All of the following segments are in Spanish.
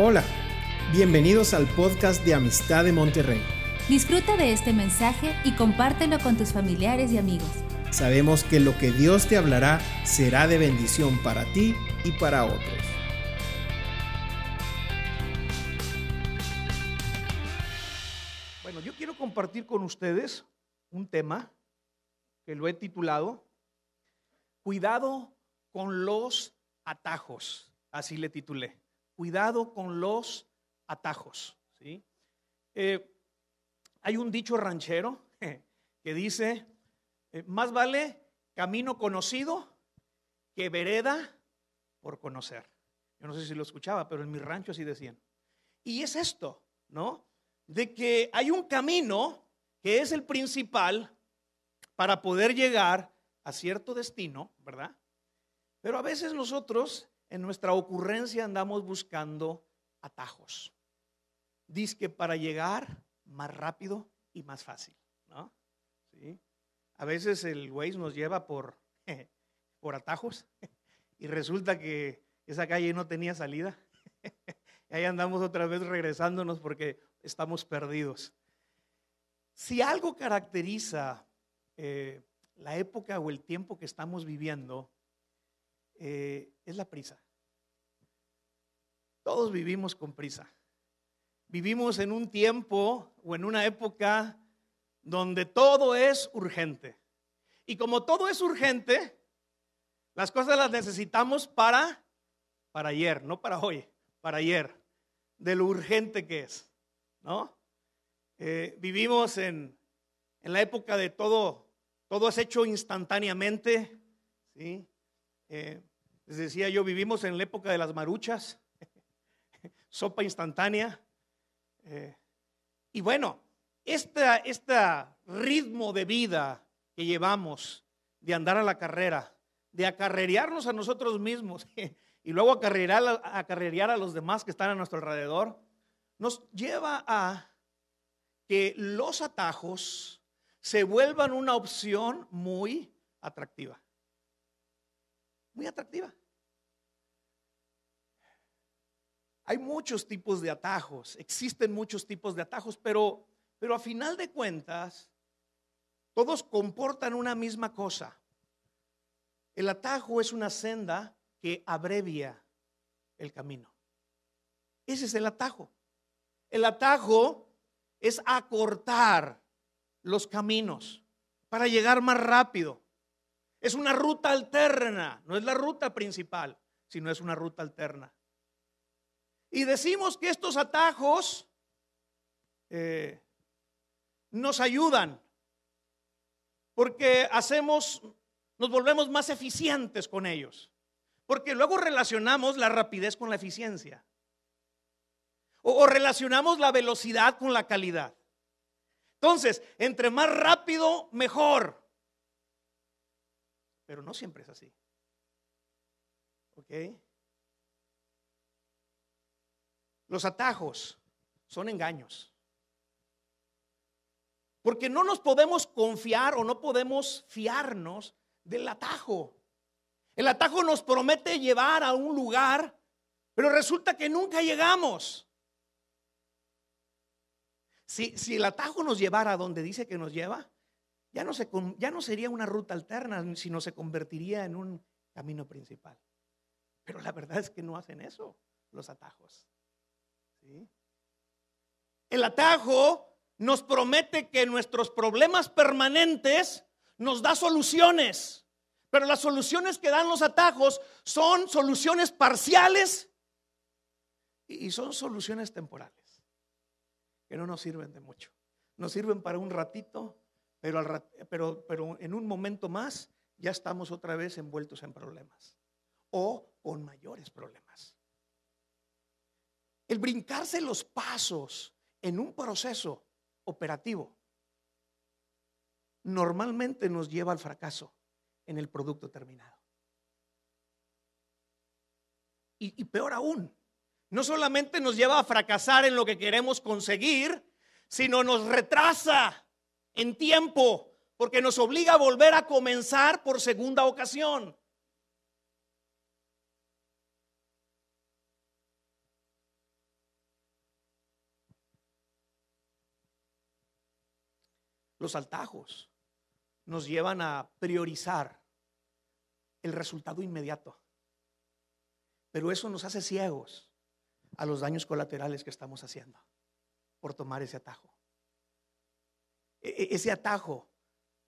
Hola, bienvenidos al podcast de Amistad de Monterrey. Disfruta de este mensaje y compártelo con tus familiares y amigos. Sabemos que lo que Dios te hablará será de bendición para ti y para otros. Bueno, yo quiero compartir con ustedes un tema que lo he titulado Cuidado con los atajos. Así le titulé cuidado con los atajos. ¿sí? Eh, hay un dicho ranchero que dice, eh, más vale camino conocido que vereda por conocer. Yo no sé si lo escuchaba, pero en mi rancho así decían. Y es esto, ¿no? De que hay un camino que es el principal para poder llegar a cierto destino, ¿verdad? Pero a veces nosotros en nuestra ocurrencia andamos buscando atajos. Dice que para llegar más rápido y más fácil, ¿no? ¿Sí? A veces el Waze nos lleva por, por atajos y resulta que esa calle no tenía salida. Y ahí andamos otra vez regresándonos porque estamos perdidos. Si algo caracteriza eh, la época o el tiempo que estamos viviendo, eh, es la prisa. Todos vivimos con prisa. Vivimos en un tiempo o en una época donde todo es urgente. Y como todo es urgente, las cosas las necesitamos para, para ayer, no para hoy, para ayer, de lo urgente que es, ¿no? Eh, vivimos en, en, la época de todo, todo es hecho instantáneamente, ¿sí? Eh, les decía yo, vivimos en la época de las maruchas, sopa instantánea. Eh, y bueno, este, ritmo de vida que llevamos de andar a la carrera, de acarrearnos a nosotros mismos y luego acarrear, acarrear a los demás que están a nuestro alrededor, nos lleva a que los atajos se vuelvan una opción muy atractiva. Muy atractiva. Hay muchos tipos de atajos, existen muchos tipos de atajos, pero, pero a final de cuentas, todos comportan una misma cosa. El atajo es una senda que abrevia el camino. Ese es el atajo. El atajo es acortar los caminos para llegar más rápido. Es una ruta alterna, no es la ruta principal, sino es una ruta alterna. Y decimos que estos atajos eh, nos ayudan porque hacemos, nos volvemos más eficientes con ellos. Porque luego relacionamos la rapidez con la eficiencia. O, o relacionamos la velocidad con la calidad. Entonces, entre más rápido, mejor. Pero no siempre es así. ¿Ok? Los atajos son engaños. Porque no nos podemos confiar o no podemos fiarnos del atajo. El atajo nos promete llevar a un lugar, pero resulta que nunca llegamos. Si, si el atajo nos llevara a donde dice que nos lleva, ya no, se, ya no sería una ruta alterna, sino se convertiría en un camino principal. Pero la verdad es que no hacen eso los atajos. El atajo nos promete que nuestros problemas permanentes nos da soluciones, pero las soluciones que dan los atajos son soluciones parciales y son soluciones temporales, que no nos sirven de mucho. Nos sirven para un ratito, pero, en un momento más ya estamos otra vez envueltos en problemas o con mayores problemas. El brincarse los pasos en un proceso operativo normalmente nos lleva al fracaso en el producto terminado. Y, peor aún, no solamente nos lleva a fracasar en lo que queremos conseguir, sino nos retrasa en tiempo, porque nos obliga a volver a comenzar por segunda ocasión. Los altajos nos llevan a priorizar el resultado inmediato. Pero eso nos hace ciegos a los daños colaterales que estamos haciendo por tomar ese atajo. E, e, ese atajo,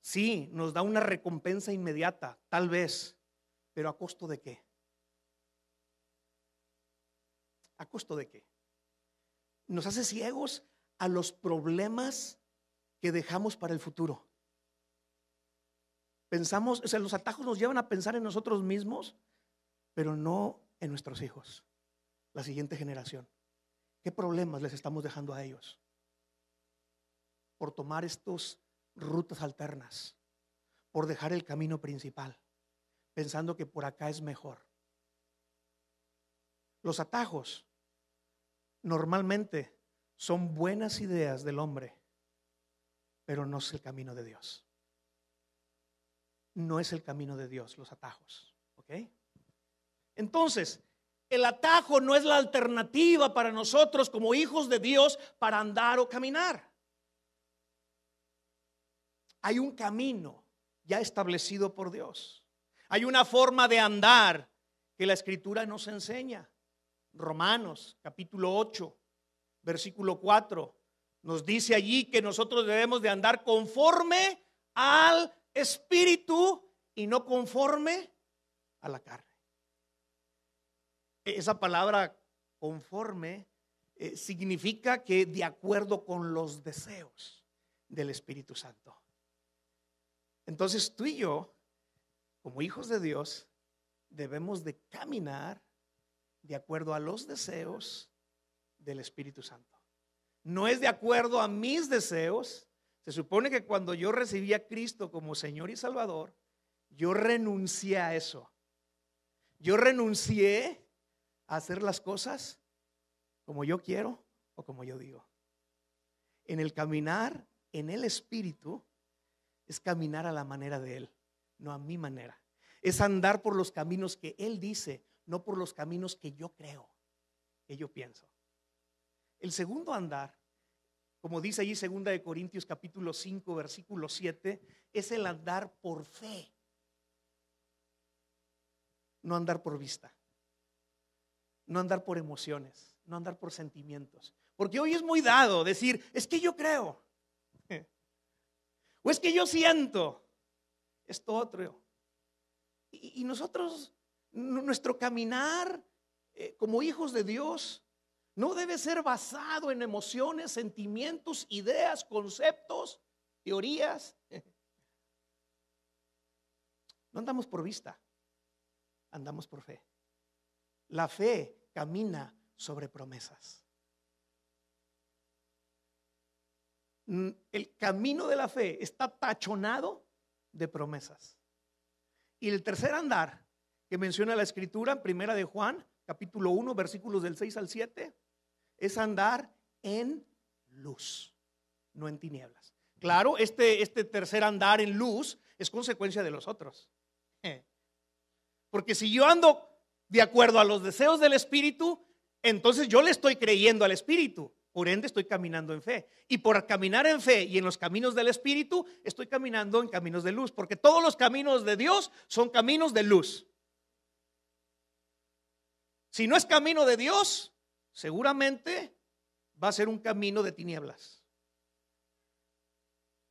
sí, nos da una recompensa inmediata, tal vez, pero ¿a costo de qué? ¿A costo de qué? Nos hace ciegos a los problemas que dejamos para el futuro. Pensamos, o sea, los atajos nos llevan a pensar en nosotros mismos, pero no en nuestros hijos, la siguiente generación. ¿Qué problemas les estamos dejando a ellos? Por tomar estas rutas alternas, por dejar el camino principal, pensando que por acá es mejor. Los atajos normalmente son buenas ideas del hombre, pero no es el camino de Dios. No es el camino de Dios los atajos. ¿Ok? Entonces, el atajo no es la alternativa para nosotros como hijos de Dios para andar o caminar. Hay un camino ya establecido por Dios. Hay una forma de andar que la escritura nos enseña. Romanos capítulo 8, versículo 4, nos dice allí que nosotros debemos de andar conforme al espíritu y no conforme a la carne. E-, esa palabra conforme eh, significa que de acuerdo con los deseos del Espíritu Santo. Entonces tú y yo, como hijos de Dios, debemos de caminar de acuerdo a los deseos del Espíritu Santo. No es de acuerdo a mis deseos. Se supone que cuando yo recibí a Cristo como Señor y Salvador, yo renuncié a eso. Yo renuncié hacer las cosas como yo quiero o como yo digo. En el caminar en el Espíritu es caminar a la manera de Él, no a mi manera. Es andar por los caminos que Él dice, no por los caminos que yo creo, que yo pienso. El segundo andar, como dice allí 2 de Corintios capítulo 5, versículo 7, es el andar por fe, no andar por vista. No andar por emociones, no andar por sentimientos. Porque hoy es muy dado decir, es que yo creo, o es que yo siento esto otro. Y, nosotros, nuestro caminar eh, como hijos de Dios, no debe ser basado en emociones, sentimientos, ideas, conceptos, teorías. No andamos por vista, andamos por fe. La fe camina sobre promesas. Mm, el camino de la fe está tachonado de promesas. Y el tercer andar que menciona la escritura, primera de Juan, capítulo 1, versículos del 6 al 7, es andar en luz, no en tinieblas. Claro, este, este tercer andar en luz es consecuencia de los otros. Porque si yo ando de acuerdo a los deseos del Espíritu, entonces yo le estoy creyendo al Espíritu. Por ende estoy caminando en fe. Y por caminar en fe y en los caminos del Espíritu, estoy caminando en caminos de luz. Porque todos los caminos de Dios son caminos de luz. Si no es camino de Dios, seguramente va a ser un camino de tinieblas.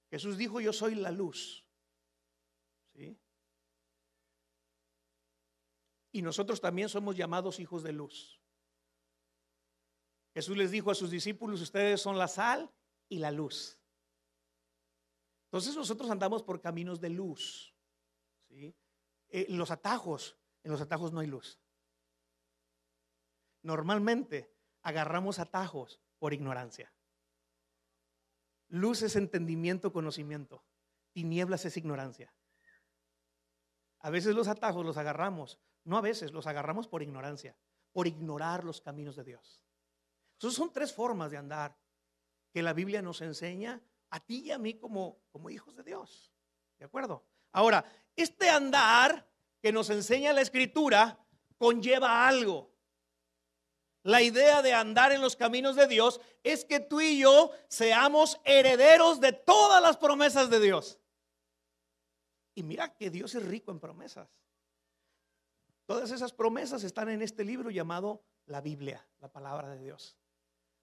Jesús dijo, yo soy la luz. Y nosotros también somos llamados hijos de luz. Jesús les dijo a sus discípulos, ustedes son la sal y la luz. Entonces nosotros andamos por caminos de luz. ¿sí? Eh, los atajos, en los atajos no hay luz. Normalmente agarramos atajos por ignorancia. Luz es entendimiento, conocimiento. Tinieblas es ignorancia. A veces los atajos los agarramos no a veces, los agarramos por ignorancia, por ignorar los caminos de Dios. Entonces son tres formas de andar que la Biblia nos enseña a ti y a mí como, como hijos de Dios. ¿De acuerdo? Ahora, este andar que nos enseña la escritura conlleva algo. La idea de andar en los caminos de Dios es que tú y yo seamos herederos de todas las promesas de Dios. Y mira que Dios es rico en promesas. Todas esas promesas están en este libro llamado la Biblia, la palabra de Dios.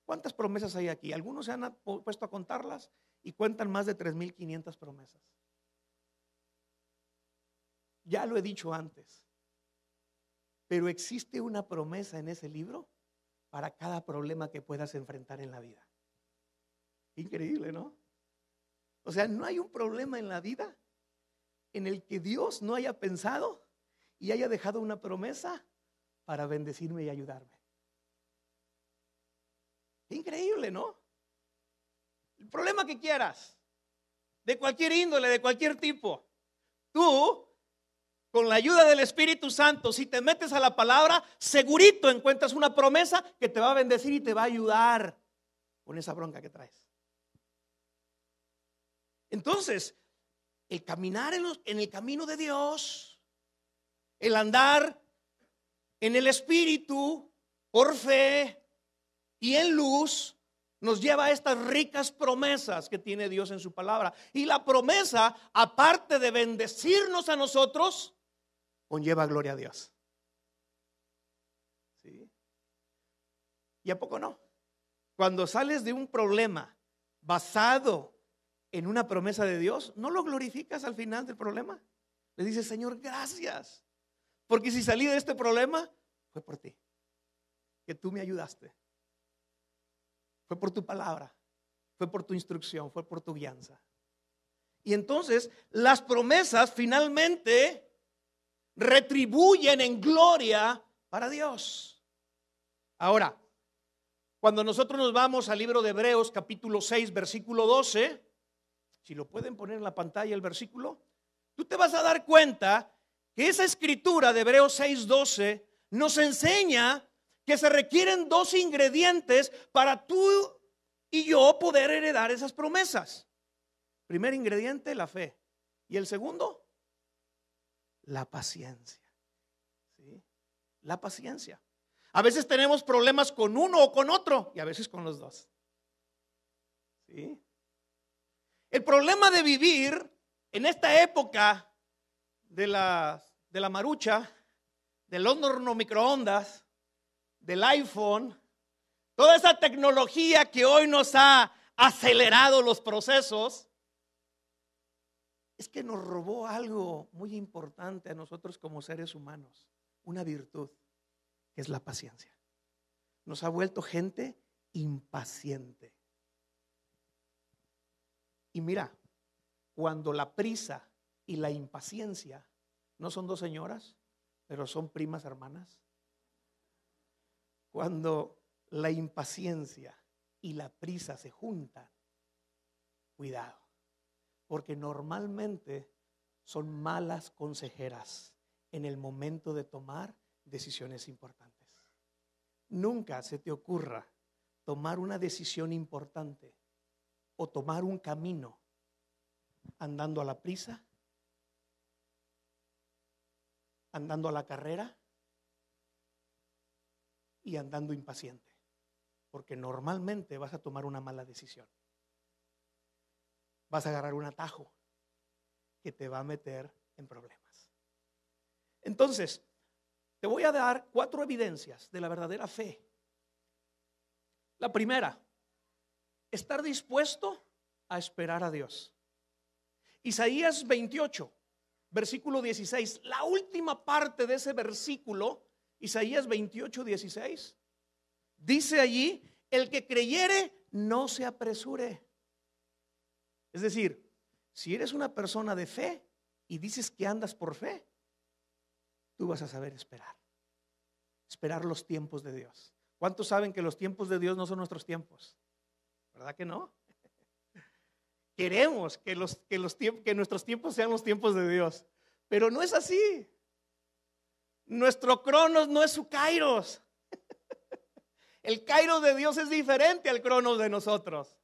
¿Cuántas promesas hay aquí? Algunos se han puesto a contarlas y cuentan más de 3.500 promesas. Ya lo he dicho antes, pero existe una promesa en ese libro para cada problema que puedas enfrentar en la vida. Increíble, ¿no? O sea, no hay un problema en la vida en el que Dios no haya pensado y haya dejado una promesa para bendecirme y ayudarme. Increíble, ¿no? El problema que quieras, de cualquier índole, de cualquier tipo, tú, con la ayuda del Espíritu Santo, si te metes a la palabra, segurito encuentras una promesa que te va a bendecir y te va a ayudar con esa bronca que traes. Entonces, el caminar en, en el camino de Dios, el andar en el Espíritu por fe, y en luz nos lleva a estas ricas promesas que tiene Dios en su palabra. Y la promesa, aparte de bendecirnos a nosotros, conlleva gloria a Dios. ¿Sí? ¿Y a poco no? Cuando sales de un problema basado en una promesa de Dios, ¿no lo glorificas al final del problema? Le dices, Señor, gracias. Porque si salí de este problema, fue por ti. Que tú me ayudaste. Fue por tu palabra, fue por tu instrucción, fue por tu guianza. Y entonces las promesas finalmente retribuyen en gloria para Dios. Ahora, cuando nosotros nos vamos al libro de Hebreos capítulo 6 versículo 12, si lo pueden poner en la pantalla el versículo, tú te vas a dar cuenta que esa escritura de Hebreos 6 12 nos enseña que se requieren dos ingredientes para tú y yo poder heredar esas promesas. Primer ingrediente, la fe. Y el segundo, la paciencia. ¿Sí? La paciencia. A veces tenemos problemas con uno o con otro y a veces con los dos. ¿Sí? El problema de vivir en esta época de la, de la marucha, del horno microondas, del iPhone, toda esa tecnología que hoy nos ha acelerado los procesos, es que nos robó algo muy importante a nosotros como seres humanos, una virtud, que es la paciencia. Nos ha vuelto gente impaciente. Y mira, cuando la prisa y la impaciencia no son dos señoras, pero son primas hermanas, cuando la impaciencia y la prisa se juntan, cuidado, porque normalmente son malas consejeras en el momento de tomar decisiones importantes. Nunca se te ocurra tomar una decisión importante o tomar un camino andando a la prisa, andando a la carrera y andando impaciente, porque normalmente vas a tomar una mala decisión. Vas a agarrar un atajo que te va a meter en problemas. Entonces, te voy a dar cuatro evidencias de la verdadera fe. La primera, estar dispuesto a esperar a Dios. Isaías 28, versículo 16, la última parte de ese versículo Isaías 28, 16. Dice allí, el que creyere, no se apresure. Es decir, si eres una persona de fe y dices que andas por fe, tú vas a saber esperar. Esperar los tiempos de Dios. ¿Cuántos saben que los tiempos de Dios no son nuestros tiempos? ¿Verdad que no? Queremos que, los, que, los, que nuestros tiempos sean los tiempos de Dios, pero no es así. Nuestro cronos no es su kairos. El kairos de Dios es diferente al cronos de nosotros.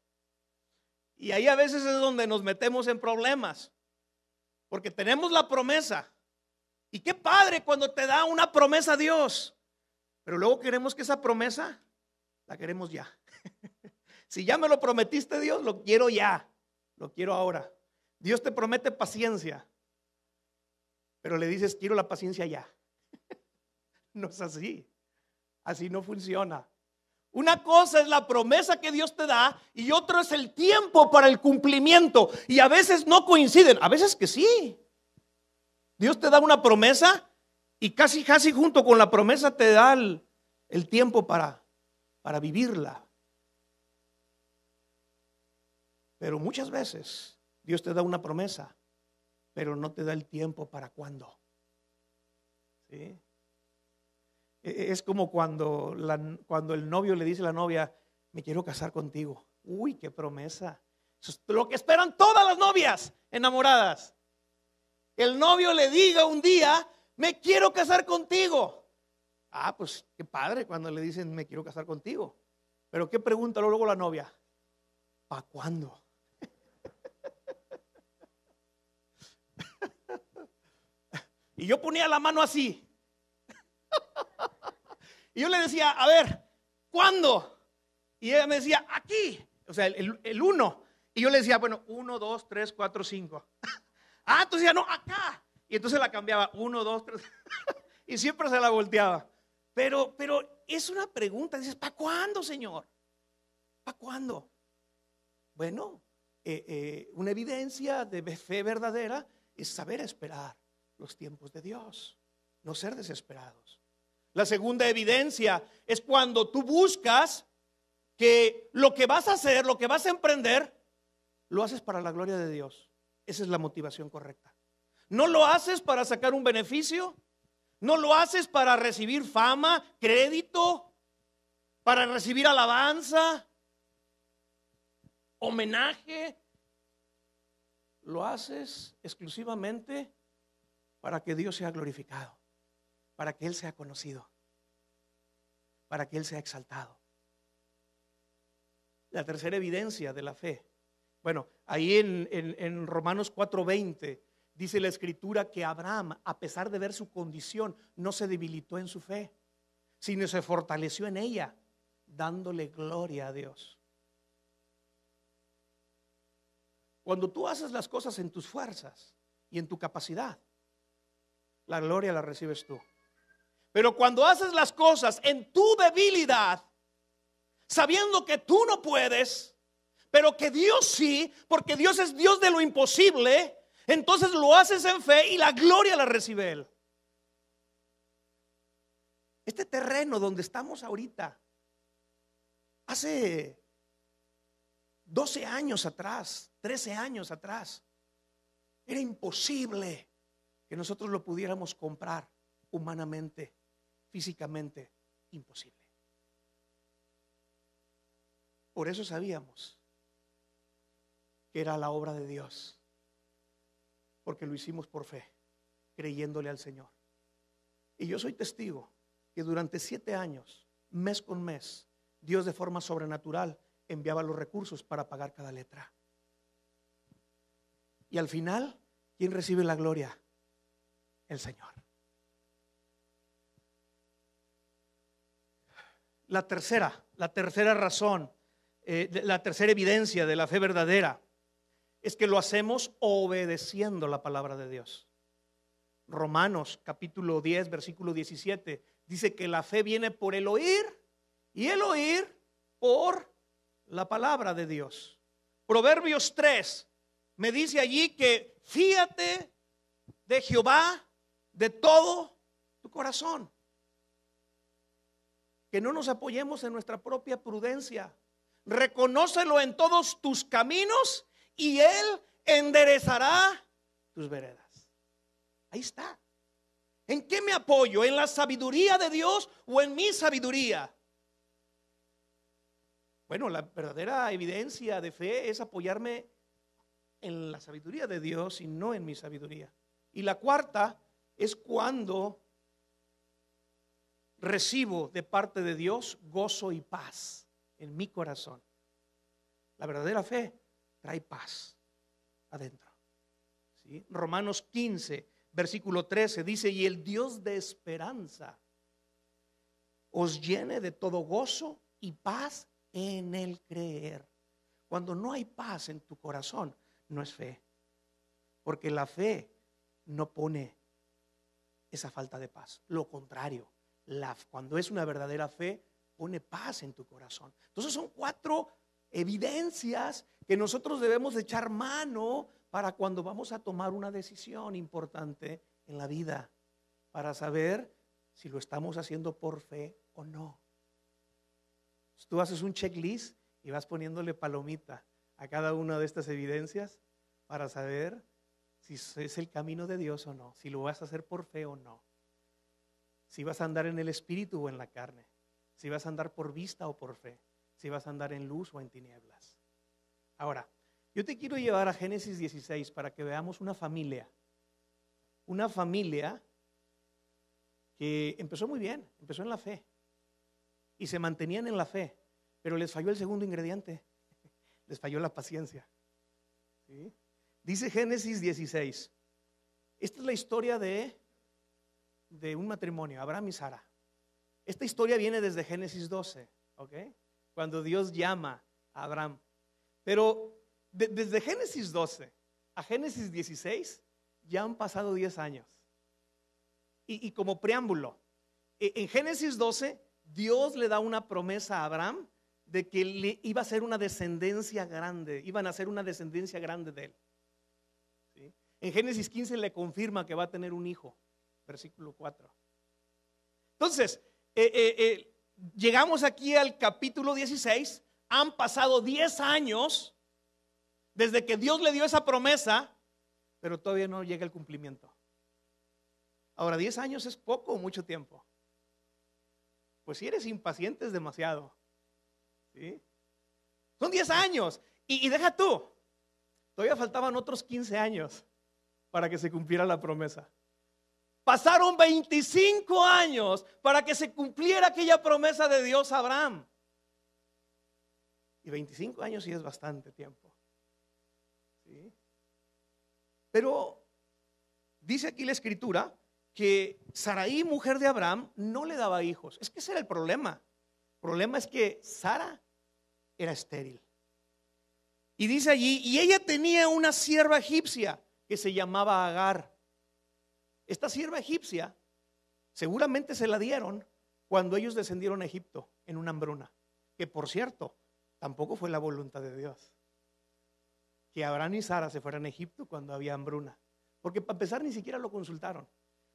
Y ahí a veces es donde nos metemos en problemas. Porque tenemos la promesa. Y qué padre cuando te da una promesa Dios. Pero luego queremos que esa promesa la queremos ya. si ya me lo prometiste Dios, lo quiero ya. Lo quiero ahora. Dios te promete paciencia. Pero le dices, quiero la paciencia ya. no es así. Así no funciona. Una cosa es la promesa que Dios te da y otro es el tiempo para el cumplimiento. Y a veces no coinciden, a veces que sí. Dios te da una promesa y casi, casi junto con la promesa te da el, tiempo para, para vivirla. Pero muchas veces Dios te da una promesa, pero no te da el tiempo para cuándo. ¿Sí? E, e, es como cuando, cuando el novio le dice a la novia, me quiero casar contigo. Uy, qué promesa. Eso es lo que esperan todas las novias enamoradas. El novio le diga un día, me quiero casar contigo. Ah, pues qué padre cuando le dicen, me quiero casar contigo. Pero ¿qué pregunta luego la novia? ¿Para cuándo? y yo ponía la mano así. Y yo le decía, a ver, ¿cuándo? Y ella me decía, aquí. O sea, el, uno. Y yo le decía, bueno, uno, dos, tres, cuatro, cinco. ah, entonces ya no, acá. Y entonces la cambiaba, uno, dos, tres. y siempre se la volteaba. Pero, pero es una pregunta. Dices, ¿para cuándo, Señor? ¿Para cuándo? Bueno, eh, eh, una evidencia de fe verdadera es saber esperar los tiempos de Dios, no ser desesperados. La segunda evidencia es cuando tú buscas que lo que vas a hacer, lo que vas a emprender, lo haces para la gloria de Dios. Esa es la motivación correcta. No lo haces para sacar un beneficio, no lo haces para recibir fama, crédito, para recibir alabanza, homenaje. Lo haces exclusivamente para que Dios sea glorificado para que Él sea conocido, para que Él sea exaltado. La tercera evidencia de la fe. Bueno, ahí en, en Romanos 4:20 dice la escritura que Abraham, a pesar de ver su condición, no se debilitó en su fe, sino se fortaleció en ella, dándole gloria a Dios. Cuando tú haces las cosas en tus fuerzas y en tu capacidad, la gloria la recibes tú. Pero cuando haces las cosas en tu debilidad, sabiendo que tú no puedes, pero que Dios sí, porque Dios es Dios de lo imposible, entonces lo haces en fe y la gloria la recibe Él. Este terreno donde estamos ahorita, hace 12 años atrás, 13 años atrás, era imposible que nosotros lo pudiéramos comprar humanamente físicamente imposible. Por eso sabíamos que era la obra de Dios, porque lo hicimos por fe, creyéndole al Señor. Y yo soy testigo que durante siete años, mes con mes, Dios de forma sobrenatural enviaba los recursos para pagar cada letra. Y al final, ¿quién recibe la gloria? El Señor. La tercera, la tercera razón, eh, la tercera evidencia de la fe verdadera es que lo hacemos obedeciendo la palabra de Dios. Romanos capítulo 10, versículo 17, dice que la fe viene por el oír y el oír por la palabra de Dios. Proverbios 3 me dice allí que fíate de Jehová de todo tu corazón que no nos apoyemos en nuestra propia prudencia. Reconócelo en todos tus caminos y Él enderezará tus veredas. Ahí está. ¿En qué me apoyo? ¿En la sabiduría de Dios o en mi sabiduría? Bueno, la verdadera evidencia de fe es apoyarme en la sabiduría de Dios y no en mi sabiduría. Y la cuarta es cuando recibo de parte de Dios gozo y paz en mi corazón. La verdadera fe trae paz adentro. ¿Sí? Romanos 15, versículo 13 dice, y el Dios de esperanza os llene de todo gozo y paz en el creer. Cuando no hay paz en tu corazón, no es fe. Porque la fe no pone esa falta de paz. Lo contrario, cuando es una verdadera fe, pone paz en tu corazón. Entonces son cuatro evidencias que nosotros debemos echar mano para cuando vamos a tomar una decisión importante en la vida, para saber si lo estamos haciendo por fe o no. Tú haces un checklist y vas poniéndole palomita a cada una de estas evidencias para saber si es el camino de Dios o no, si lo vas a hacer por fe o no, si vas a andar en el espíritu o en la carne, si vas a andar por vista o por fe, si vas a andar en luz o en tinieblas. Ahora, yo te quiero llevar a Génesis 16 para que veamos una familia, una familia que empezó muy bien, empezó en la fe. Y se mantenían en la fe, pero les falló el segundo ingrediente, les falló la paciencia. Dice Génesis 16, esta es la historia de, de un matrimonio, Abraham y Sara. Esta historia viene desde Génesis 12, ¿ok? Cuando Dios llama a Abraham. Pero desde Génesis 12 a Génesis 16 ya han pasado 10 años. Y, como preámbulo, e, en Génesis 12 Dios le da una promesa a Abraham de que le iba a ser una descendencia grande, iban a ser una descendencia grande de él. En Génesis 15 le confirma que va a tener un hijo, versículo 4. Entonces, eh, eh, eh, llegamos aquí al capítulo 16, han pasado 10 años desde que Dios le dio esa promesa, pero todavía no llega el cumplimiento. Ahora, 10 años es poco o mucho tiempo. Pues si eres impaciente es demasiado. Son 10 años. Y, y deja tú, todavía faltaban otros 15 años para que se cumpliera la promesa. Pasaron 25 años para que se cumpliera aquella promesa de Dios a Abraham. Y 25 años sí es bastante tiempo. ¿Sí? Pero dice aquí la escritura que Saraí, mujer de Abraham, no le daba hijos. Es que ese era el problema. El problema es que Sara era estéril. Y dice allí, y ella tenía una sierva egipcia que se llamaba Agar. Esta sierva egipcia seguramente se la dieron cuando ellos descendieron a Egipto en una hambruna, que por cierto, tampoco fue la voluntad de Dios. Que Abraham y Sara se fueran a Egipto cuando había hambruna, porque para empezar ni siquiera lo consultaron.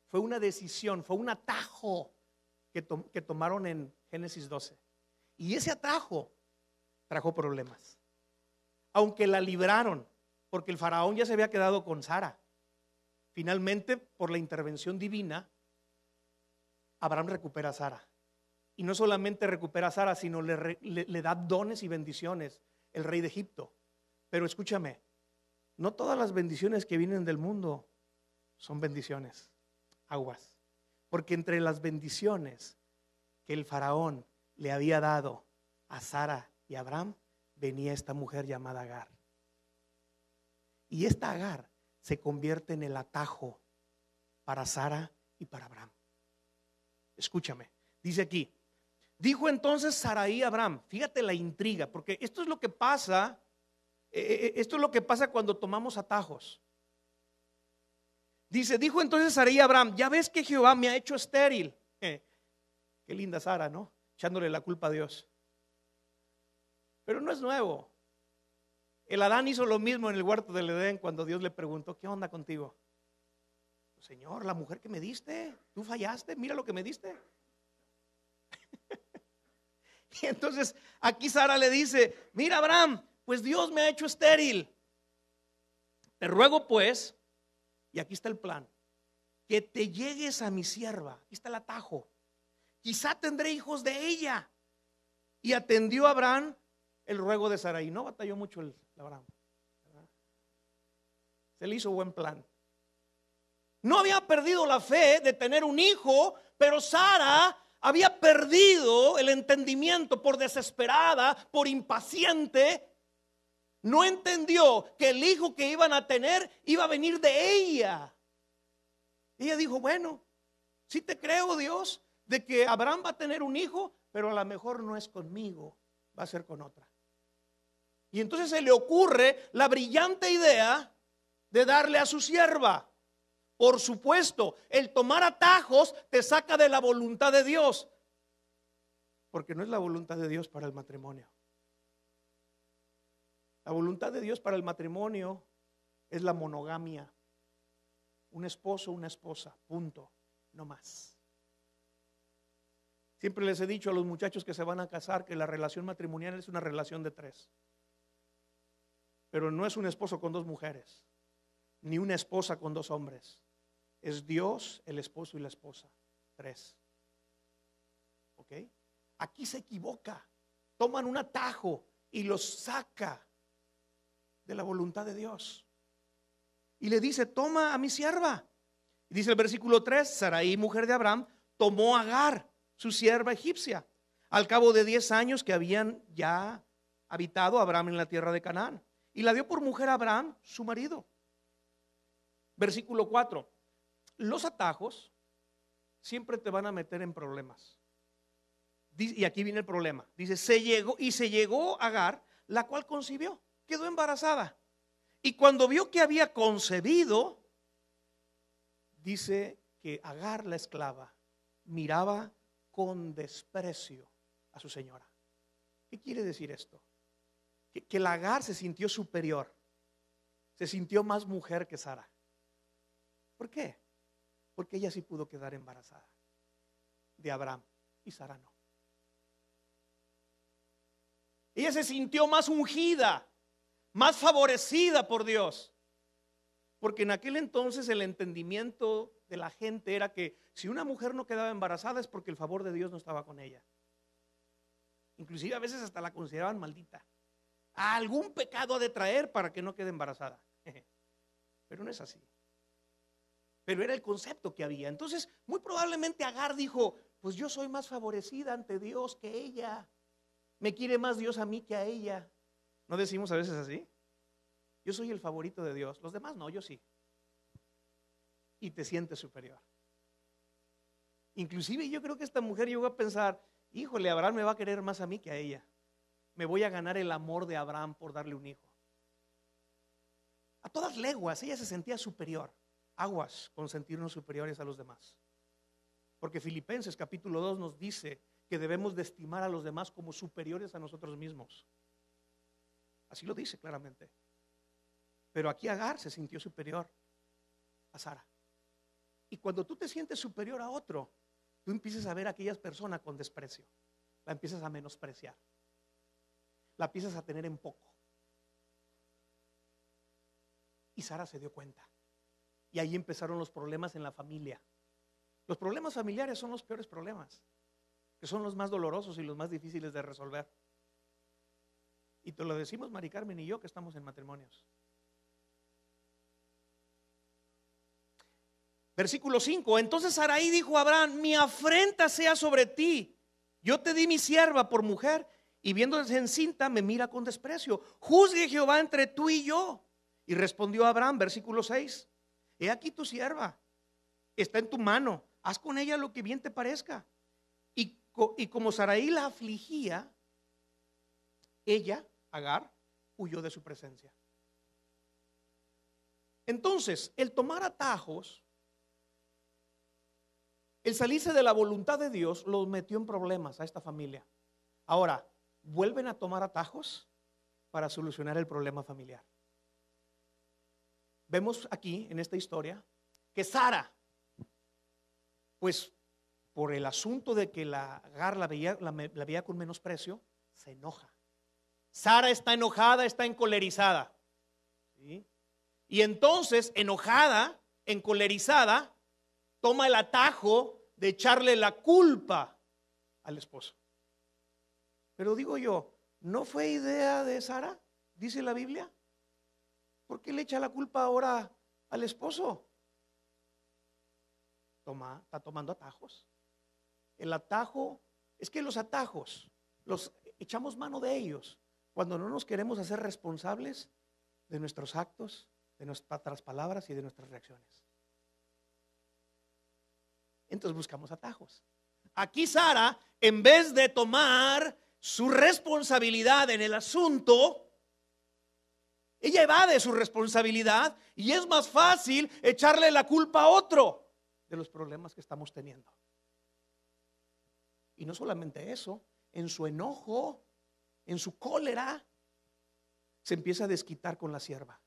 Fue una decisión, fue un atajo que, que tomaron en Génesis 12. Y ese atajo trajo problemas. Aunque la libraron, porque el faraón ya se había quedado con Sara. Finalmente, por la intervención divina, Abraham recupera a Sara. Y no solamente recupera a Sara, sino le, le, da dones y bendiciones el rey de Egipto. Pero escúchame, no todas las bendiciones que vienen del mundo son bendiciones aguas. Porque entre las bendiciones que el faraón le había dado a Sara y a Abraham, venía esta mujer llamada Agar. Y esta Agar se convierte en el atajo para Sara y para Abraham. Escúchame, dice aquí, dijo entonces Saraí a Abraham, fíjate la intriga, porque esto es lo que pasa, eh, eh, eh, esto es lo que pasa cuando tomamos atajos. Dice, dijo entonces Sarai Abraham, ya ves que Jehová me ha hecho estéril. qué linda Sara, ¿no? Echándole la culpa a Dios. Pero no es nuevo. El Adán hizo lo mismo en el huerto del Edén cuando Dios le preguntó, ¿qué onda contigo? Señor, la mujer que me diste, tú fallaste, mira lo que me diste. y entonces aquí Sara le dice, mira Abraham, pues Dios me ha hecho estéril. Te ruego pues y aquí está el plan. Que te llegues a mi sierva. Aquí está el atajo. Quizá tendré hijos de ella. Y atendió Abraham el ruego de Sarai. No batalló mucho el Abraham. Se le hizo buen plan. No había perdido la fe de tener un hijo, pero Sara había perdido el entendimiento por desesperada, por impaciente, no entendió que el hijo que iban a tener iba a venir de ella. Ella dijo, bueno, si te creo Dios, de que Abraham va a tener un hijo, pero a lo mejor no es conmigo, va a ser con otra. Y entonces se le ocurre la brillante idea de darle a su sierva. Por supuesto, el tomar atajos te saca de la voluntad de Dios, porque no es la voluntad de Dios para el matrimonio. La voluntad de Dios para el matrimonio es la monogamia. Un esposo, una esposa, punto, no más. Siempre les he dicho a los muchachos que se van a casar que la relación matrimonial es una relación de tres. Pero no es un esposo con dos mujeres, ni una esposa con dos hombres. Es Dios, el esposo y la esposa. Tres. ¿Ok? Aquí se equivoca. Toman un atajo y los saca de la voluntad de Dios. Y le dice, toma a mi sierva. Y dice el versículo 3, Saraí, mujer de Abraham, tomó a Agar, su sierva egipcia, al cabo de 10 años que habían ya habitado Abraham en la tierra de Canaán. Y la dio por mujer a Abraham, su marido. Versículo 4. Los atajos siempre te van a meter en problemas. Y aquí viene el problema. Dice, se llegó y se llegó Agar, la cual concibió, quedó embarazada. Y cuando vio que había concebido, dice que Agar la esclava miraba con desprecio a su señora. ¿Qué quiere decir esto? Que, que la Agar se sintió superior, se sintió más mujer que Sara. ¿Por qué? Porque ella sí pudo quedar embarazada de Abraham y Sara no. Ella se sintió más ungida, más favorecida por Dios. Porque en aquel entonces el entendimiento de la gente era que si una mujer no quedaba embarazada es porque el favor de Dios no estaba con ella. Inclusive a veces hasta la consideraban maldita. Algún pecado ha de traer para que no quede embarazada. Pero no es así pero era el concepto que había. Entonces, muy probablemente Agar dijo, pues yo soy más favorecida ante Dios que ella. Me quiere más Dios a mí que a ella. ¿No decimos a veces así? Yo soy el favorito de Dios. Los demás no, yo sí. Y te sientes superior. Inclusive yo creo que esta mujer llegó a pensar, híjole, Abraham me va a querer más a mí que a ella. Me voy a ganar el amor de Abraham por darle un hijo. A todas leguas, ella se sentía superior aguas con sentirnos superiores a los demás. Porque Filipenses capítulo 2 nos dice que debemos de estimar a los demás como superiores a nosotros mismos. Así lo dice claramente. Pero aquí Agar se sintió superior a Sara. Y cuando tú te sientes superior a otro, tú empiezas a ver a aquellas personas con desprecio. La empiezas a menospreciar. La empiezas a tener en poco. Y Sara se dio cuenta. Y ahí empezaron los problemas en la familia. Los problemas familiares son los peores problemas, que son los más dolorosos y los más difíciles de resolver. Y te lo decimos Mari Carmen y yo que estamos en matrimonios. Versículo 5. Entonces Saraí dijo a Abraham, mi afrenta sea sobre ti. Yo te di mi sierva por mujer y viéndose encinta me mira con desprecio. Juzgue Jehová entre tú y yo. Y respondió Abraham, versículo 6. He aquí tu sierva, está en tu mano, haz con ella lo que bien te parezca. Y, y como Saraí la afligía, ella, Agar, huyó de su presencia. Entonces, el tomar atajos, el salirse de la voluntad de Dios, los metió en problemas a esta familia. Ahora, ¿vuelven a tomar atajos para solucionar el problema familiar? vemos aquí en esta historia que Sara, pues por el asunto de que la Agar la veía, la, veía con menosprecio, se enoja. Sara está enojada, está encolerizada. Y entonces, enojada, encolerizada, toma el atajo de echarle la culpa al esposo. Pero digo yo, ¿no fue idea de Sara? Dice la Biblia. ¿Por qué le echa la culpa ahora al esposo? Está tomando atajos. El atajo, es que los atajos, los echamos mano de ellos cuando no nos queremos hacer responsables de nuestros actos, de nuestras palabras y de nuestras reacciones. Entonces buscamos atajos. aquí Sara, en vez de tomar su responsabilidad en el asunto, ella evade su responsabilidad y es más fácil echarle la culpa a otro de los problemas que estamos teniendo. Y no solamente eso, en su enojo, en su cólera, se empieza a desquitar con la sierva.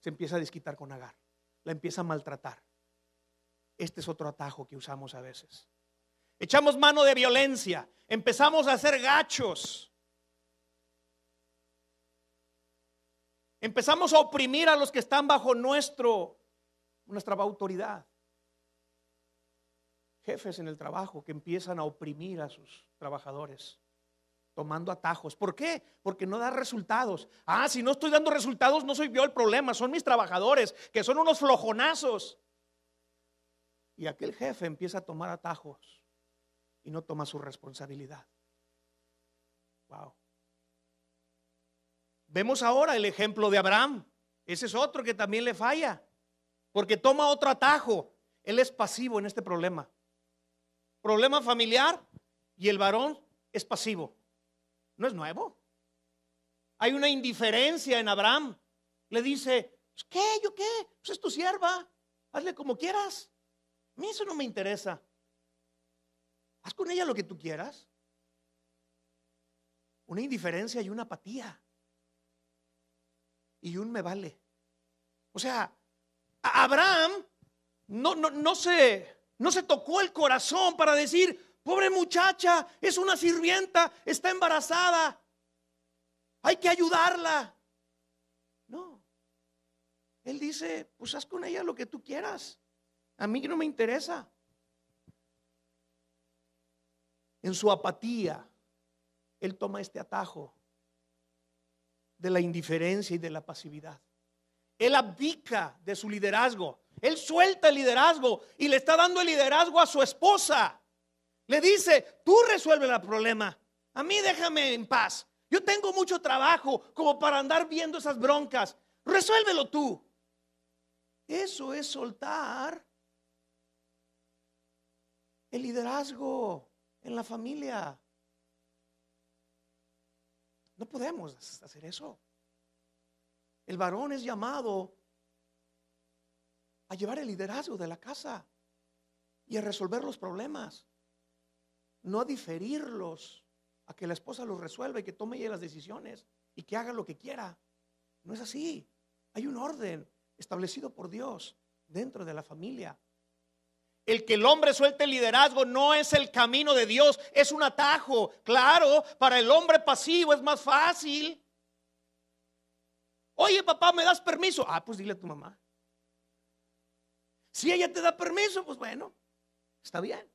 Se empieza a desquitar con Agar. La empieza a maltratar. Este es otro atajo que usamos a veces. Echamos mano de violencia. Empezamos a hacer gachos. Empezamos a oprimir a los que están bajo nuestro, nuestra autoridad. Jefes en el trabajo que empiezan a oprimir a sus trabajadores, tomando atajos. ¿Por qué? Porque no da resultados. Ah, si no estoy dando resultados, no soy yo el problema, son mis trabajadores, que son unos flojonazos. Y aquel jefe empieza a tomar atajos y no toma su responsabilidad. Wow. Vemos ahora el ejemplo de Abraham. Ese es otro que también le falla, porque toma otro atajo. Él es pasivo en este problema. Problema familiar y el varón es pasivo. No es nuevo. Hay una indiferencia en Abraham. Le dice, pues, ¿qué? ¿Yo qué? Pues es tu sierva. Hazle como quieras. A mí eso no me interesa. Haz con ella lo que tú quieras. Una indiferencia y una apatía y un me vale. O sea, Abraham no, no, no, se, no se tocó el corazón para decir, pobre muchacha, es una sirvienta, está embarazada, hay que ayudarla. No, él dice, pues haz con ella lo que tú quieras, a mí no me interesa. En su apatía, él toma este atajo de la indiferencia y de la pasividad. Él abdica de su liderazgo. Él suelta el liderazgo y le está dando el liderazgo a su esposa. Le dice, tú resuelve el problema. A mí déjame en paz. Yo tengo mucho trabajo como para andar viendo esas broncas. Resuélvelo tú. Eso es soltar el liderazgo en la familia. No podemos hacer eso. El varón es llamado a llevar el liderazgo de la casa y a resolver los problemas, no a diferirlos, a que la esposa los resuelva y que tome ella las decisiones y que haga lo que quiera. No es así. Hay un orden establecido por Dios dentro de la familia. El que el hombre suelte el liderazgo no es el camino de Dios, es un atajo. Claro, para el hombre pasivo es más fácil. Oye, papá, ¿me das permiso? Ah, pues dile a tu mamá. Si ella te da permiso, pues bueno, está bien.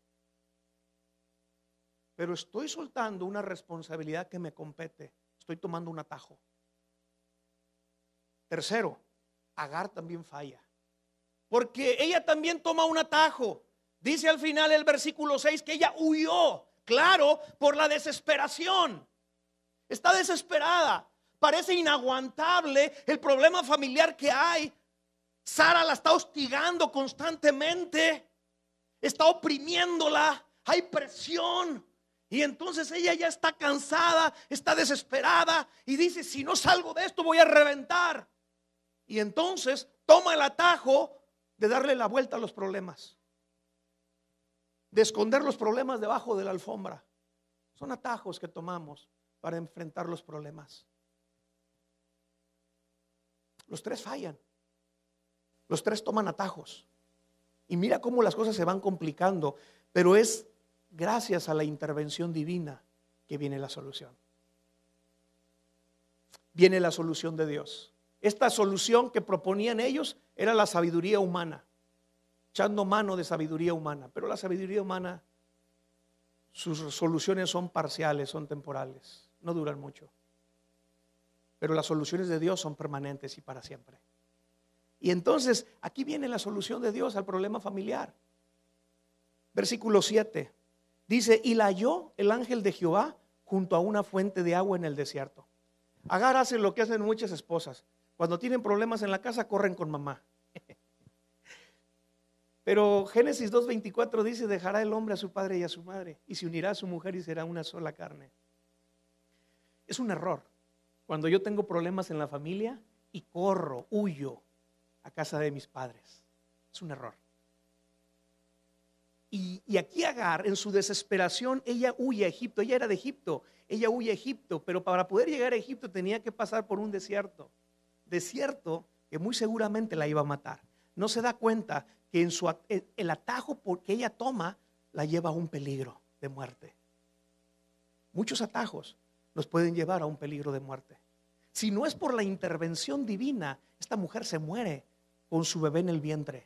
Pero estoy soltando una responsabilidad que me compete. Estoy tomando un atajo. Tercero, Agar también falla. Porque ella también toma un atajo. Dice al final el versículo 6 que ella huyó, claro, por la desesperación. Está desesperada. Parece inaguantable el problema familiar que hay. Sara la está hostigando constantemente. Está oprimiéndola. Hay presión. Y entonces ella ya está cansada, está desesperada y dice, si no salgo de esto voy a reventar. Y entonces toma el atajo de darle la vuelta a los problemas, de esconder los problemas debajo de la alfombra. Son atajos que tomamos para enfrentar los problemas. Los tres fallan. Los tres toman atajos. Y mira cómo las cosas se van complicando, pero es gracias a la intervención divina que viene la solución. Viene la solución de Dios. Esta solución que proponían ellos era la sabiduría humana, echando mano de sabiduría humana. Pero la sabiduría humana, sus soluciones son parciales, son temporales, no duran mucho. Pero las soluciones de Dios son permanentes y para siempre. Y entonces aquí viene la solución de Dios al problema familiar. Versículo 7. Dice, y la halló el ángel de Jehová junto a una fuente de agua en el desierto. Agar hace lo que hacen muchas esposas. Cuando tienen problemas en la casa, corren con mamá. Pero Génesis 2.24 dice, dejará el hombre a su padre y a su madre, y se unirá a su mujer y será una sola carne. Es un error. Cuando yo tengo problemas en la familia y corro, huyo a casa de mis padres. Es un error. Y, y, aquí Agar, en su desesperación, ella huye a Egipto. Ella era de Egipto. Ella huye a Egipto, pero para poder llegar a Egipto tenía que pasar por un desierto. Desierto que muy seguramente la iba a matar. No se da cuenta que en su, el atajo que ella toma la lleva a un peligro de muerte. Muchos atajos nos pueden llevar a un peligro de muerte. Si no es por la intervención divina, esta mujer se muere con su bebé en el vientre.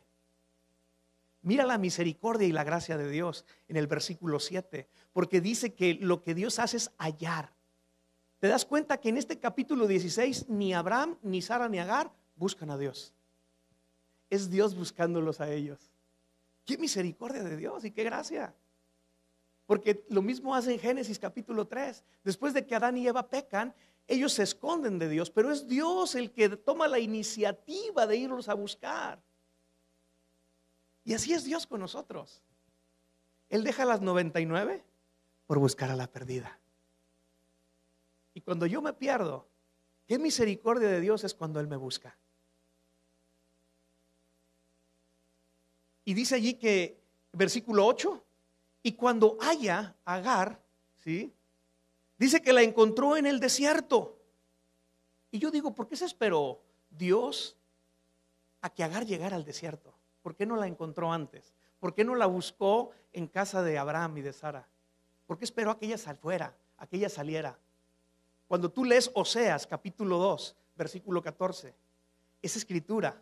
Mira la misericordia y la gracia de Dios en el versículo 7, porque dice que lo que Dios hace es hallar. ¿Te das cuenta que en este capítulo 16 ni Abraham, ni Sara, ni Agar buscan a Dios? es Dios buscándolos a ellos. Qué misericordia de Dios y qué gracia. Porque lo mismo hace en Génesis capítulo 3. Después de que Adán y Eva pecan, ellos se esconden de Dios, pero es Dios el que toma la iniciativa de irlos a buscar. Y así es Dios con nosotros. Él deja las 99 por buscar a la perdida. Y cuando yo me pierdo, qué misericordia de Dios es cuando Él me busca. Y dice allí que, versículo 8, y cuando haya Agar, ¿sí? Dice que la encontró en el desierto. Y yo digo, ¿por qué se esperó Dios a que Agar llegara al desierto? ¿Por qué no la encontró antes? ¿Por qué no la buscó en casa de Abraham y de Sara? ¿Por qué esperó a que ella fuera, a que ella saliera? Cuando tú lees Oseas capítulo 2, versículo 14, esa escritura,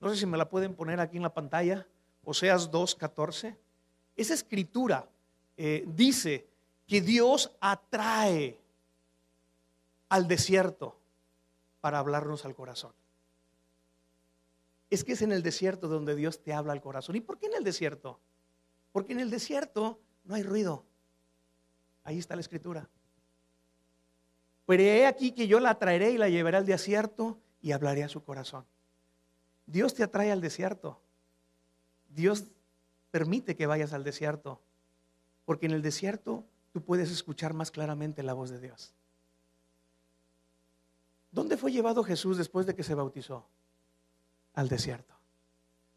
no sé si me la pueden poner aquí en la pantalla, Oseas 2.14, esa escritura eh, dice que Dios atrae al desierto para hablarnos al corazón. Es que es en el desierto donde Dios te habla al corazón. ¿Y por qué en el desierto? Porque en el desierto no hay ruido. Ahí está la escritura. Pero he aquí que yo la traeré y la llevaré al desierto y hablaré a su corazón. Dios te atrae al desierto Dios permite que vayas al desierto, porque en el desierto tú puedes escuchar más claramente la voz de Dios. ¿Dónde fue llevado Jesús después de que se bautizó? Al desierto.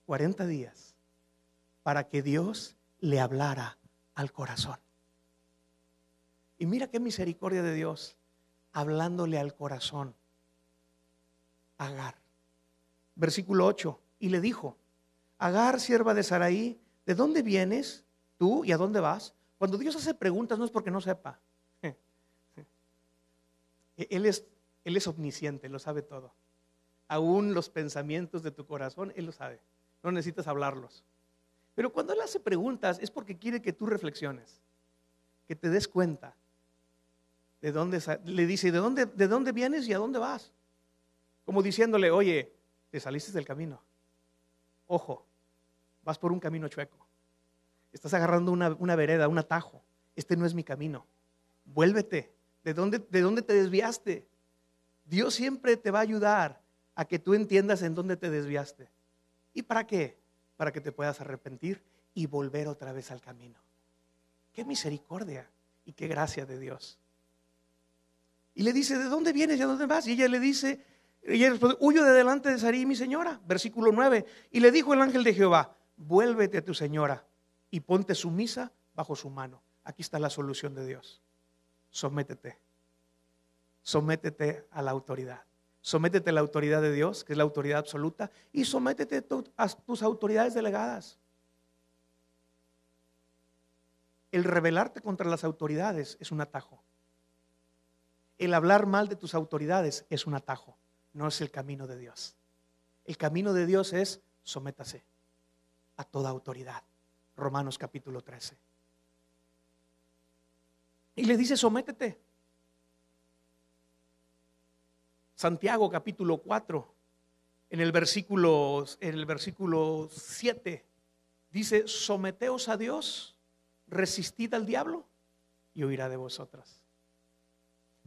40 días para que Dios le hablara al corazón. Y mira qué misericordia de Dios hablándole al corazón. Agar. Versículo 8. Y le dijo, Agar, sierva de Saraí, ¿de dónde vienes tú y a dónde vas? Cuando Dios hace preguntas no es porque no sepa. Él es, él es omnisciente, lo sabe todo. Aún los pensamientos de tu corazón, Él lo sabe. No necesitas hablarlos. Pero cuando Él hace preguntas es porque quiere que tú reflexiones, que te des cuenta de dónde le dice, ¿de dónde, ¿de dónde vienes y a dónde vas? Como diciéndole, oye, te saliste del camino. Ojo, vas por un camino chueco. Estás agarrando una, vereda, un atajo. Este no es mi camino. Vuélvete. ¿De dónde, ¿De dónde te desviaste? Dios siempre te va a ayudar a que tú entiendas en dónde te desviaste. ¿Y para qué? Para que te puedas arrepentir y volver otra vez al camino. Qué misericordia y qué gracia de Dios. Y le dice, ¿de dónde vienes y a dónde vas? Y ella le dice, ella responde, huyo de delante de Sarí, mi señora. Versículo 9. Y le dijo el ángel de Jehová, vuélvete a tu señora y ponte sumisa bajo su mano. Aquí está la solución de Dios. Sométete. Sométete a la autoridad. Sométete a la autoridad de Dios, que es la autoridad absoluta, y sométete a tus autoridades delegadas. El rebelarte contra las autoridades es un atajo. El hablar mal de tus autoridades es un atajo. No es el camino de Dios. El camino de Dios es sométase a toda autoridad. Romanos capítulo 13. Y le dice, sométete. Santiago capítulo 4, en el versículo, en el versículo 7, dice, someteos a Dios, resistid al diablo y huirá de vosotras.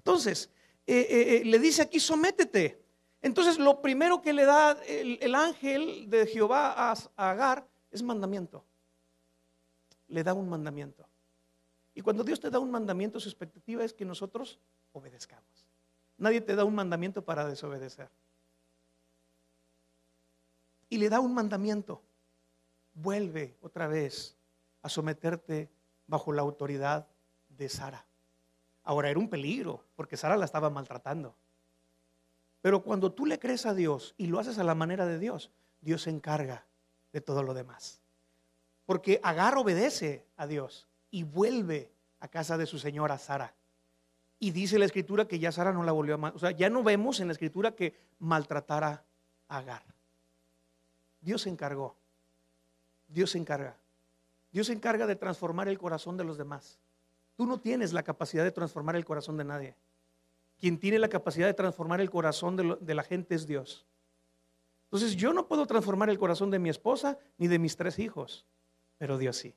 Entonces, eh, eh, eh, le dice aquí, sométete. Entonces, lo primero que le da el, ángel de Jehová a Agar Es mandamiento. Le da un mandamiento. Y cuando Dios te da un mandamiento, su expectativa es que nosotros obedezcamos. Nadie te da un mandamiento para desobedecer. Y le da un mandamiento. Vuelve otra vez a someterte bajo la autoridad de Sara. Ahora era un peligro, porque Sara la estaba maltratando. Pero cuando tú le crees a Dios y lo haces a la manera de Dios, Dios se encarga de todo lo demás. Porque Agar obedece a Dios y vuelve a casa de su señora Sara. Y dice la escritura que ya Sara no la volvió a mal. O sea, ya no vemos en la escritura que maltratara a Agar. Dios se encargó. Dios se encarga. Dios se encarga de transformar el corazón de los demás. Tú no tienes la capacidad de transformar el corazón de nadie. Quien tiene la capacidad de transformar el corazón de, la gente es Dios. Entonces yo no puedo transformar el corazón de mi esposa ni de mis tres hijos, pero Dios sí.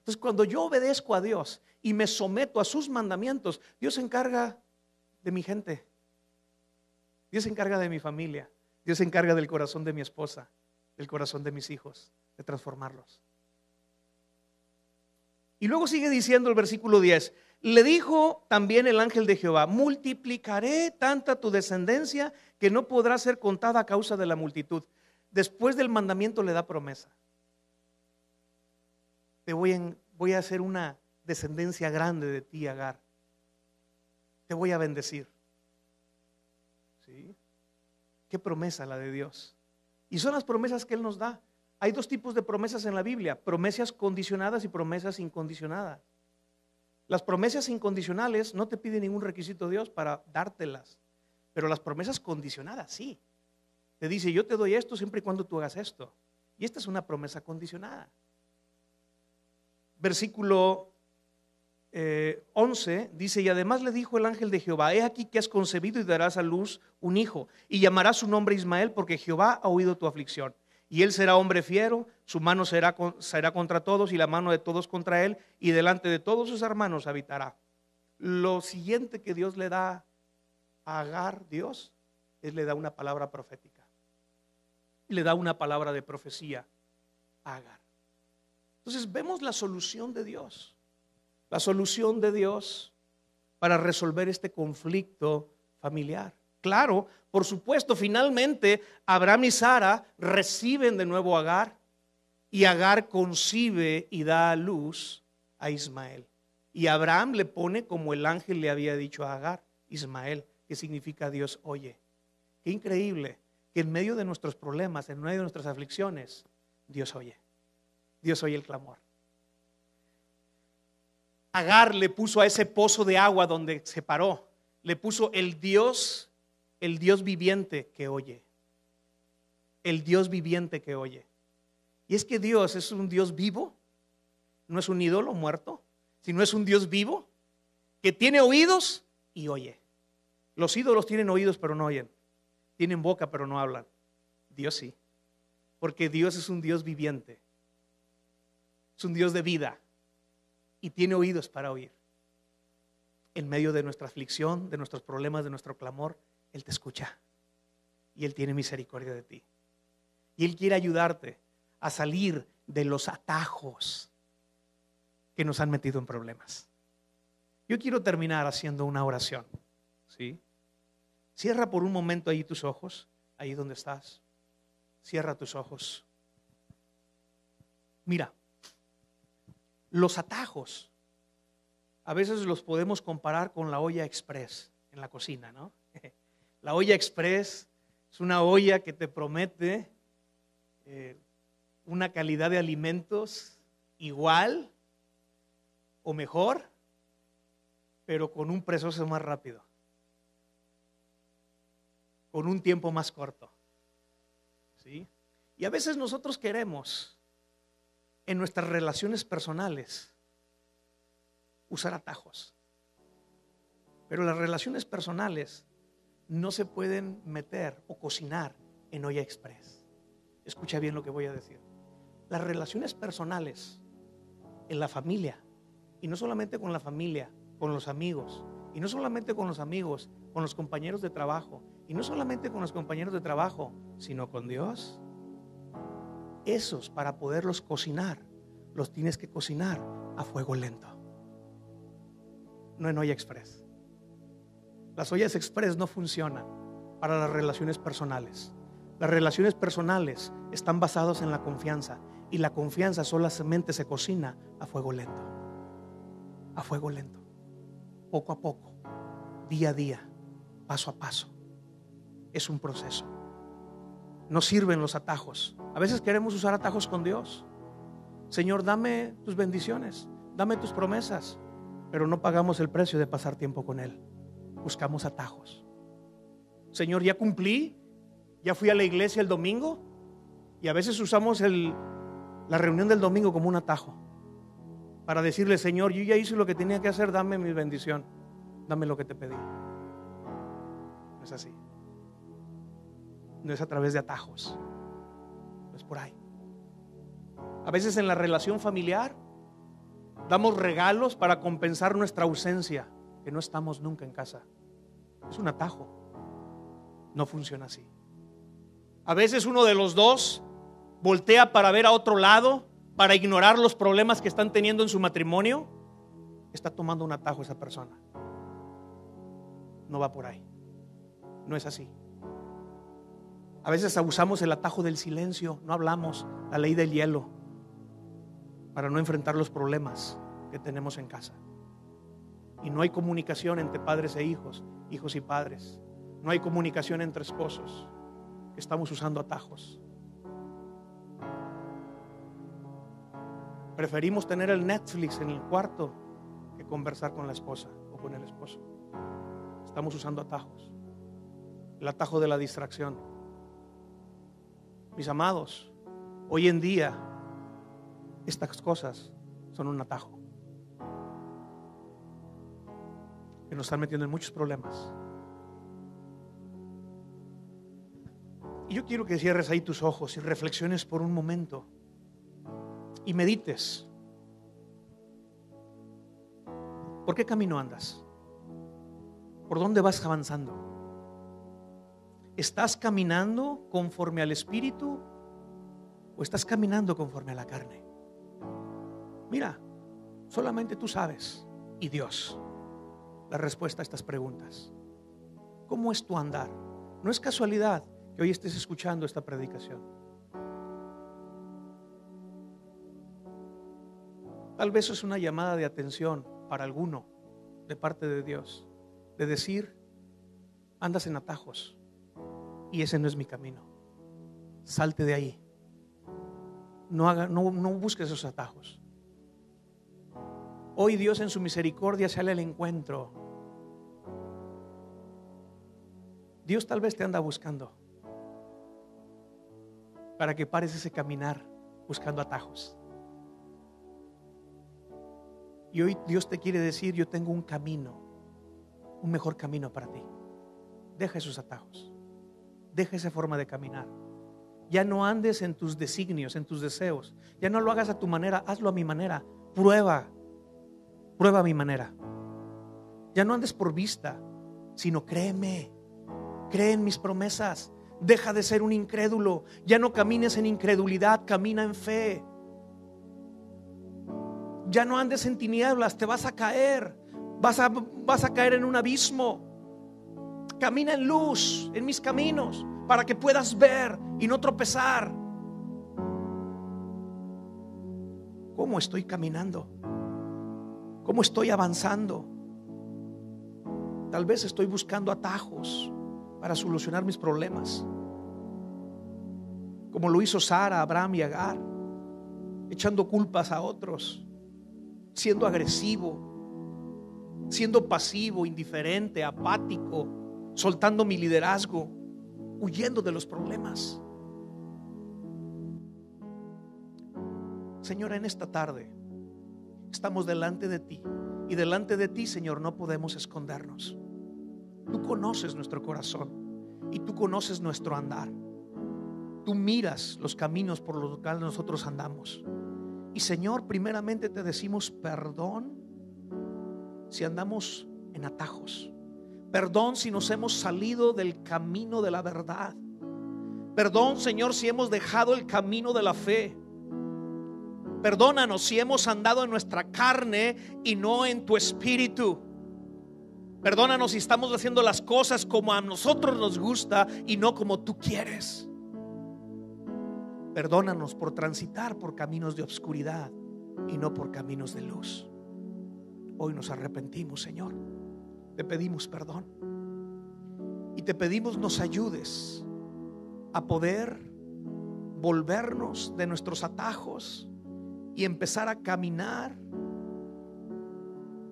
Entonces cuando yo obedezco a Dios y me someto a sus mandamientos, Dios se encarga de mi gente. Dios se encarga de mi familia. Dios se encarga del corazón de mi esposa, del corazón de mis hijos, de transformarlos. Y luego sigue diciendo el versículo 10, le dijo también el ángel de Jehová, multiplicaré tanta tu descendencia que no podrá ser contada a causa de la multitud. Después del mandamiento le da promesa. Te voy, voy a hacer una descendencia grande de ti, Agar. Te voy a bendecir. ¿Sí? Qué promesa la de Dios. Y son las promesas que Él nos da. Hay dos tipos de promesas en la Biblia, promesas condicionadas y promesas incondicionadas. Las promesas incondicionales no te pide ningún requisito Dios para dártelas, pero las promesas condicionadas sí. Te dice, yo te doy esto siempre y cuando tú hagas esto. Y esta es una promesa condicionada. Versículo 11 eh, dice, y además le dijo el ángel de Jehová, he aquí que has concebido y darás a luz un hijo, y llamarás su nombre Ismael, porque Jehová ha oído tu aflicción. Y él será hombre fiero, su mano será, contra todos y la mano de todos contra él, y delante de todos sus hermanos habitará. Lo siguiente que Dios le da a Agar, Dios, es le da una palabra profética. Le da una palabra de profecía Agar. Entonces vemos la solución de Dios. La solución de Dios para resolver este conflicto familiar. Claro, por supuesto, finalmente Abraham y Sara reciben de nuevo a Agar y Agar concibe y da a luz a Ismael. Y Abraham le pone como el ángel le había dicho a Agar, Ismael, que significa Dios oye. Qué increíble que en medio de nuestros problemas, en medio de nuestras aflicciones, Dios oye. Dios oye el clamor. Agar le puso a ese pozo de agua donde se paró, le puso el Dios el Dios viviente que oye. El Dios viviente que oye. Y es que Dios es un Dios vivo, no es un ídolo muerto, sino es un Dios vivo que tiene oídos y oye. Los ídolos tienen oídos pero no oyen. Tienen boca pero no hablan. Dios sí. Porque Dios es un Dios viviente. Es un Dios de vida. Y tiene oídos para oír. En medio de nuestra aflicción, de nuestros problemas, de nuestro clamor, él te escucha y Él tiene misericordia de ti. Y Él quiere ayudarte a salir de los atajos que nos han metido en problemas. Yo quiero terminar haciendo una oración. ¿sí? Cierra por un momento ahí tus ojos, ahí donde estás. Cierra tus ojos. Mira, los atajos a veces los podemos comparar con la olla express en la cocina, ¿no? La olla express es una olla que te promete eh, una calidad de alimentos igual o mejor, pero con un proceso más rápido, con un tiempo más corto. ¿Sí? Y a veces nosotros queremos en nuestras relaciones personales usar atajos. Pero las relaciones personales no se pueden meter o cocinar en olla express. Escucha bien lo que voy a decir. Las relaciones personales en la familia, y no solamente con la familia, con los amigos, y no solamente con los amigos, con los compañeros de trabajo, y no solamente con los compañeros de trabajo, sino con Dios, esos para poderlos cocinar, los tienes que cocinar a fuego lento. No en olla express. Las ollas express no funcionan para las relaciones personales. Las relaciones personales están basadas en la confianza y la confianza solamente se cocina a fuego lento. A fuego lento. Poco a poco, día a día, paso a paso. Es un proceso. No sirven los atajos. A veces queremos usar atajos con Dios. Señor, dame tus bendiciones, dame tus promesas, pero no pagamos el precio de pasar tiempo con Él. Buscamos atajos. Señor, ya cumplí, ya fui a la iglesia el domingo y a veces usamos la reunión del domingo como un atajo para decirle, Señor, yo ya hice lo que tenía que hacer, dame mi bendición, dame lo que te pedí. No es así. No es a través de atajos. No es por ahí. A veces en la relación familiar damos regalos para compensar nuestra ausencia, que no estamos nunca en casa. Es un atajo. No funciona así. A veces uno de los dos voltea para ver a otro lado, para ignorar los problemas que están teniendo en su matrimonio. Está tomando un atajo esa persona. No va por ahí. No es así. A veces abusamos el atajo del silencio, no hablamos, la ley del hielo, para no enfrentar los problemas que tenemos en casa. Y no hay comunicación entre padres e hijos, hijos y padres. No hay comunicación entre esposos. Estamos usando atajos. Preferimos tener el Netflix en el cuarto que conversar con la esposa o con el esposo. Estamos usando atajos. El atajo de la distracción. Mis amados, hoy en día estas cosas son un atajo. Que nos están metiendo en muchos problemas. Y yo quiero que cierres ahí tus ojos y reflexiones por un momento y medites. ¿Por qué camino andas? ¿Por dónde vas avanzando? ¿Estás caminando conforme al Espíritu o estás caminando conforme a la carne? Mira, solamente tú sabes y Dios la respuesta a estas preguntas. ¿Cómo es tu andar? No es casualidad que hoy estés escuchando esta predicación. Tal vez es una llamada de atención para alguno de parte de Dios, de decir, andas en atajos y ese no es mi camino. Salte de ahí. No, haga, no, no busques esos atajos. Hoy Dios en su misericordia sale al encuentro. Dios tal vez te anda buscando para que pares ese caminar buscando atajos. Y hoy Dios te quiere decir, yo tengo un camino, un mejor camino para ti. Deja esos atajos, deja esa forma de caminar. Ya no andes en tus designios, en tus deseos. Ya no lo hagas a tu manera, hazlo a mi manera. Prueba, prueba a mi manera. Ya no andes por vista, sino créeme, cree en mis promesas. Deja de ser un incrédulo. Ya no camines en incredulidad, camina en fe. Ya no andes en tinieblas, te vas a caer. Vas a, vas a caer en un abismo. Camina en luz, en mis caminos, para que puedas ver y no tropezar. ¿Cómo estoy caminando? ¿Cómo estoy avanzando? Tal vez estoy buscando atajos para solucionar mis problemas. Como lo hizo Sara, Abraham y Agar, echando culpas a otros, siendo agresivo, siendo pasivo, indiferente, apático, soltando mi liderazgo, huyendo de los problemas. Señor, en esta tarde estamos delante de ti y delante de ti, Señor, no podemos escondernos. Tú conoces nuestro corazón y tú conoces nuestro andar. Tú miras los caminos por los cuales nosotros andamos. Y Señor, primeramente te decimos perdón si andamos en atajos. Perdón si nos hemos salido del camino de la verdad. Perdón, Señor, si hemos dejado el camino de la fe. Perdónanos si hemos andado en nuestra carne y no en tu espíritu. Perdónanos si estamos haciendo las cosas como a nosotros nos gusta y no como tú quieres. Perdónanos por transitar por caminos de obscuridad y no por caminos de luz. Hoy nos arrepentimos, Señor. Te pedimos perdón. Y te pedimos nos ayudes a poder volvernos de nuestros atajos y empezar a caminar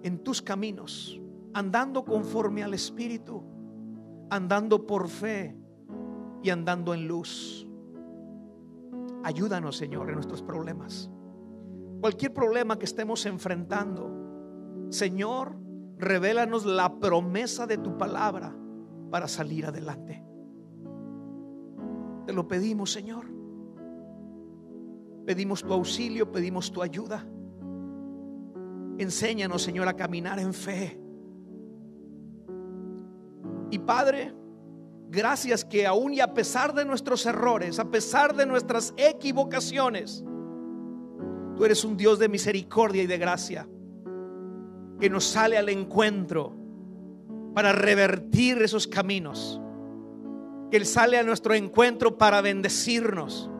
en tus caminos, andando conforme al Espíritu, andando por fe y andando en luz. Ayúdanos, Señor, en nuestros problemas. Cualquier problema que estemos enfrentando, Señor, revélanos la promesa de tu palabra para salir adelante. Te lo pedimos, Señor. Pedimos tu auxilio, pedimos tu ayuda. Enséñanos, Señor, a caminar en fe. Y Padre, gracias que aún y a pesar de nuestros errores, a pesar de nuestras equivocaciones, tú eres un Dios de misericordia y de gracia, que nos sale al encuentro para revertir esos caminos que Él sale a nuestro encuentro para bendecirnos,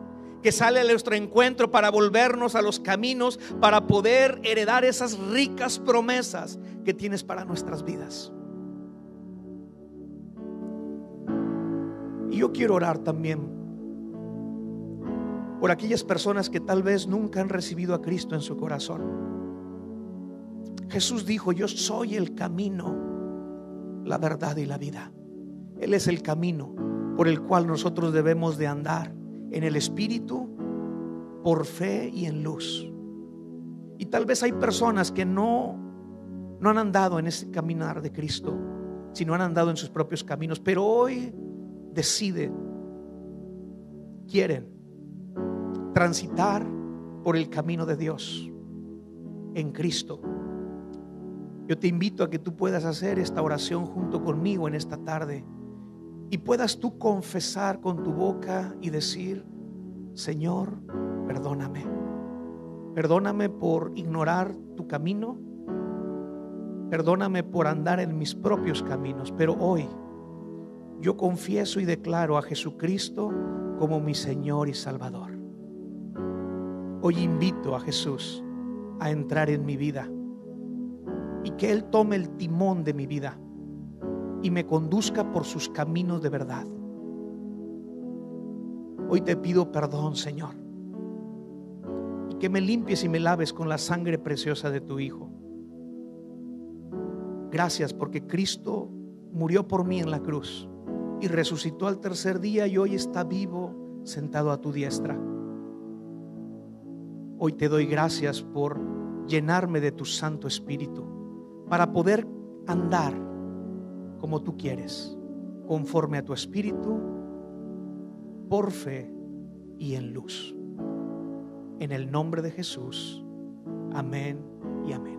que sale a nuestro encuentro para volvernos a los caminos, para poder heredar esas ricas promesas que tienes para nuestras vidas. Y yo quiero orar también por aquellas personas que tal vez nunca han recibido a Cristo en su corazón. Jesús dijo, yo soy el camino, la verdad y la vida. Él es el camino por el cual nosotros debemos de andar en el Espíritu, por fe y en luz. Y tal vez hay personas que no, no han andado en ese caminar de Cristo, sino han andado en sus propios caminos, pero hoy deciden, quieren transitar por el camino de Dios en Cristo. Yo te invito a que tú puedas hacer esta oración junto conmigo en esta tarde y puedas tú confesar con tu boca y decir, Señor, perdóname. Perdóname por ignorar tu camino. Perdóname por andar en mis propios caminos. Pero hoy yo confieso y declaro a Jesucristo como mi Señor y Salvador. Hoy invito a Jesús a entrar en mi vida y que Él tome el timón de mi vida y me conduzca por sus caminos de verdad. Hoy te pido perdón, Señor, y que me limpies y me laves con la sangre preciosa de tu Hijo. Gracias porque Cristo murió por mí en la cruz y resucitó al tercer día y hoy está vivo sentado a tu diestra. Hoy te doy gracias por llenarme de tu Santo Espíritu para poder andar como tú quieres, conforme a tu espíritu, por fe y en luz. En el nombre de Jesús. Amén y amén.